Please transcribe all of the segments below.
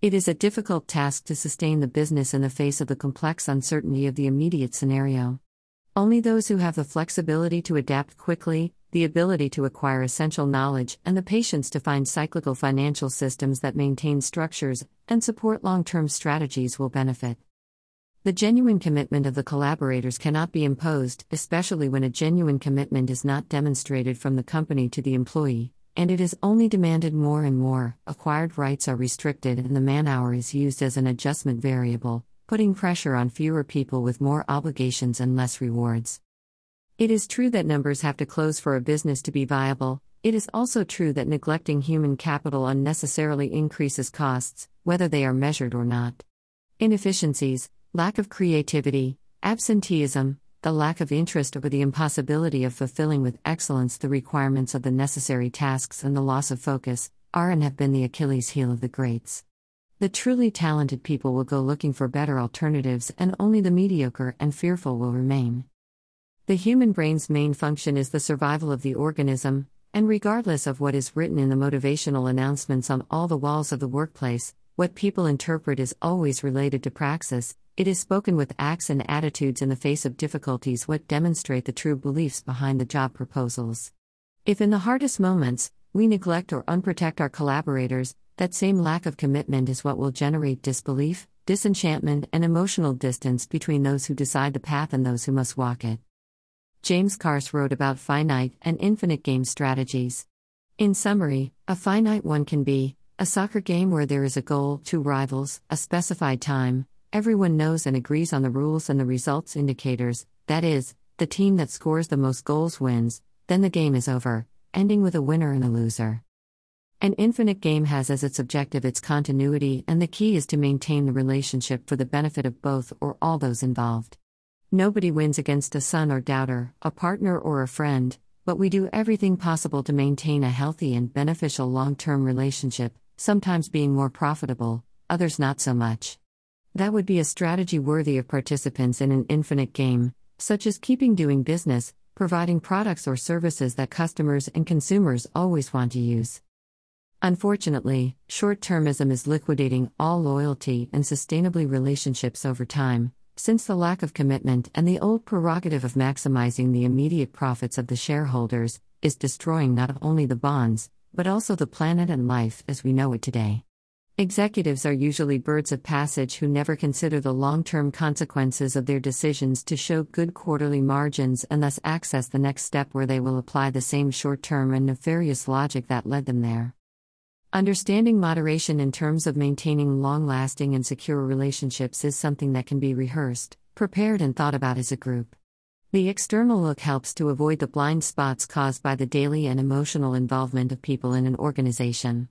It is a difficult task to sustain the business in the face of the complex uncertainty of the immediate scenario. Only those who have the flexibility to adapt quickly, the ability to acquire essential knowledge, and the patience to find cyclical financial systems that maintain structures and support long term strategies will benefit. The genuine commitment of the collaborators cannot be imposed, especially when a genuine commitment is not demonstrated from the company to the employee and it is only demanded more and more. Acquired rights are restricted, and the man hour is used as an adjustment variable, putting pressure on fewer people with more obligations and less rewards. It is true that numbers have to close for a business to be viable. It is also true that neglecting human capital unnecessarily increases costs, whether they are measured or not. Inefficiencies, lack of creativity, absenteeism, the lack of interest or the impossibility of fulfilling with excellence the requirements of the necessary tasks and the loss of focus are and have been the Achilles heel of the greats. The truly talented people will go looking for better alternatives, and only the mediocre and fearful will remain. The human brain's main function is the survival of the organism, and regardless of what is written in the motivational announcements on all the walls of the workplace, what people interpret is always related to praxis, it is spoken with acts and attitudes in the face of difficulties what demonstrate the true beliefs behind the job proposals. If in the hardest moments, we neglect or unprotect our collaborators, that same lack of commitment is what will generate disbelief, disenchantment, and emotional distance between those who decide the path and those who must walk it. James Carse wrote about finite and infinite game strategies. In summary, a finite one can be a soccer game where there is a goal, two rivals, a specified time, Everyone knows and agrees on the rules and the results indicators, that is, the team that scores the most goals wins, then the game is over, ending with a winner and a loser. An infinite game has as its objective its continuity, and the key is to maintain the relationship for the benefit of both or all those involved. Nobody wins against a son or daughter, a partner or a friend, but we do everything possible to maintain a healthy and beneficial long term relationship, sometimes being more profitable, others not so much. That would be a strategy worthy of participants in an infinite game, such as keeping doing business, providing products or services that customers and consumers always want to use. Unfortunately, short termism is liquidating all loyalty and sustainably relationships over time, since the lack of commitment and the old prerogative of maximizing the immediate profits of the shareholders is destroying not only the bonds, but also the planet and life as we know it today. Executives are usually birds of passage who never consider the long term consequences of their decisions to show good quarterly margins and thus access the next step where they will apply the same short term and nefarious logic that led them there. Understanding moderation in terms of maintaining long lasting and secure relationships is something that can be rehearsed, prepared, and thought about as a group. The external look helps to avoid the blind spots caused by the daily and emotional involvement of people in an organization.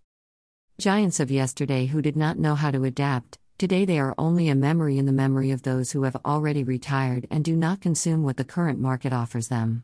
Giants of yesterday who did not know how to adapt, today they are only a memory in the memory of those who have already retired and do not consume what the current market offers them.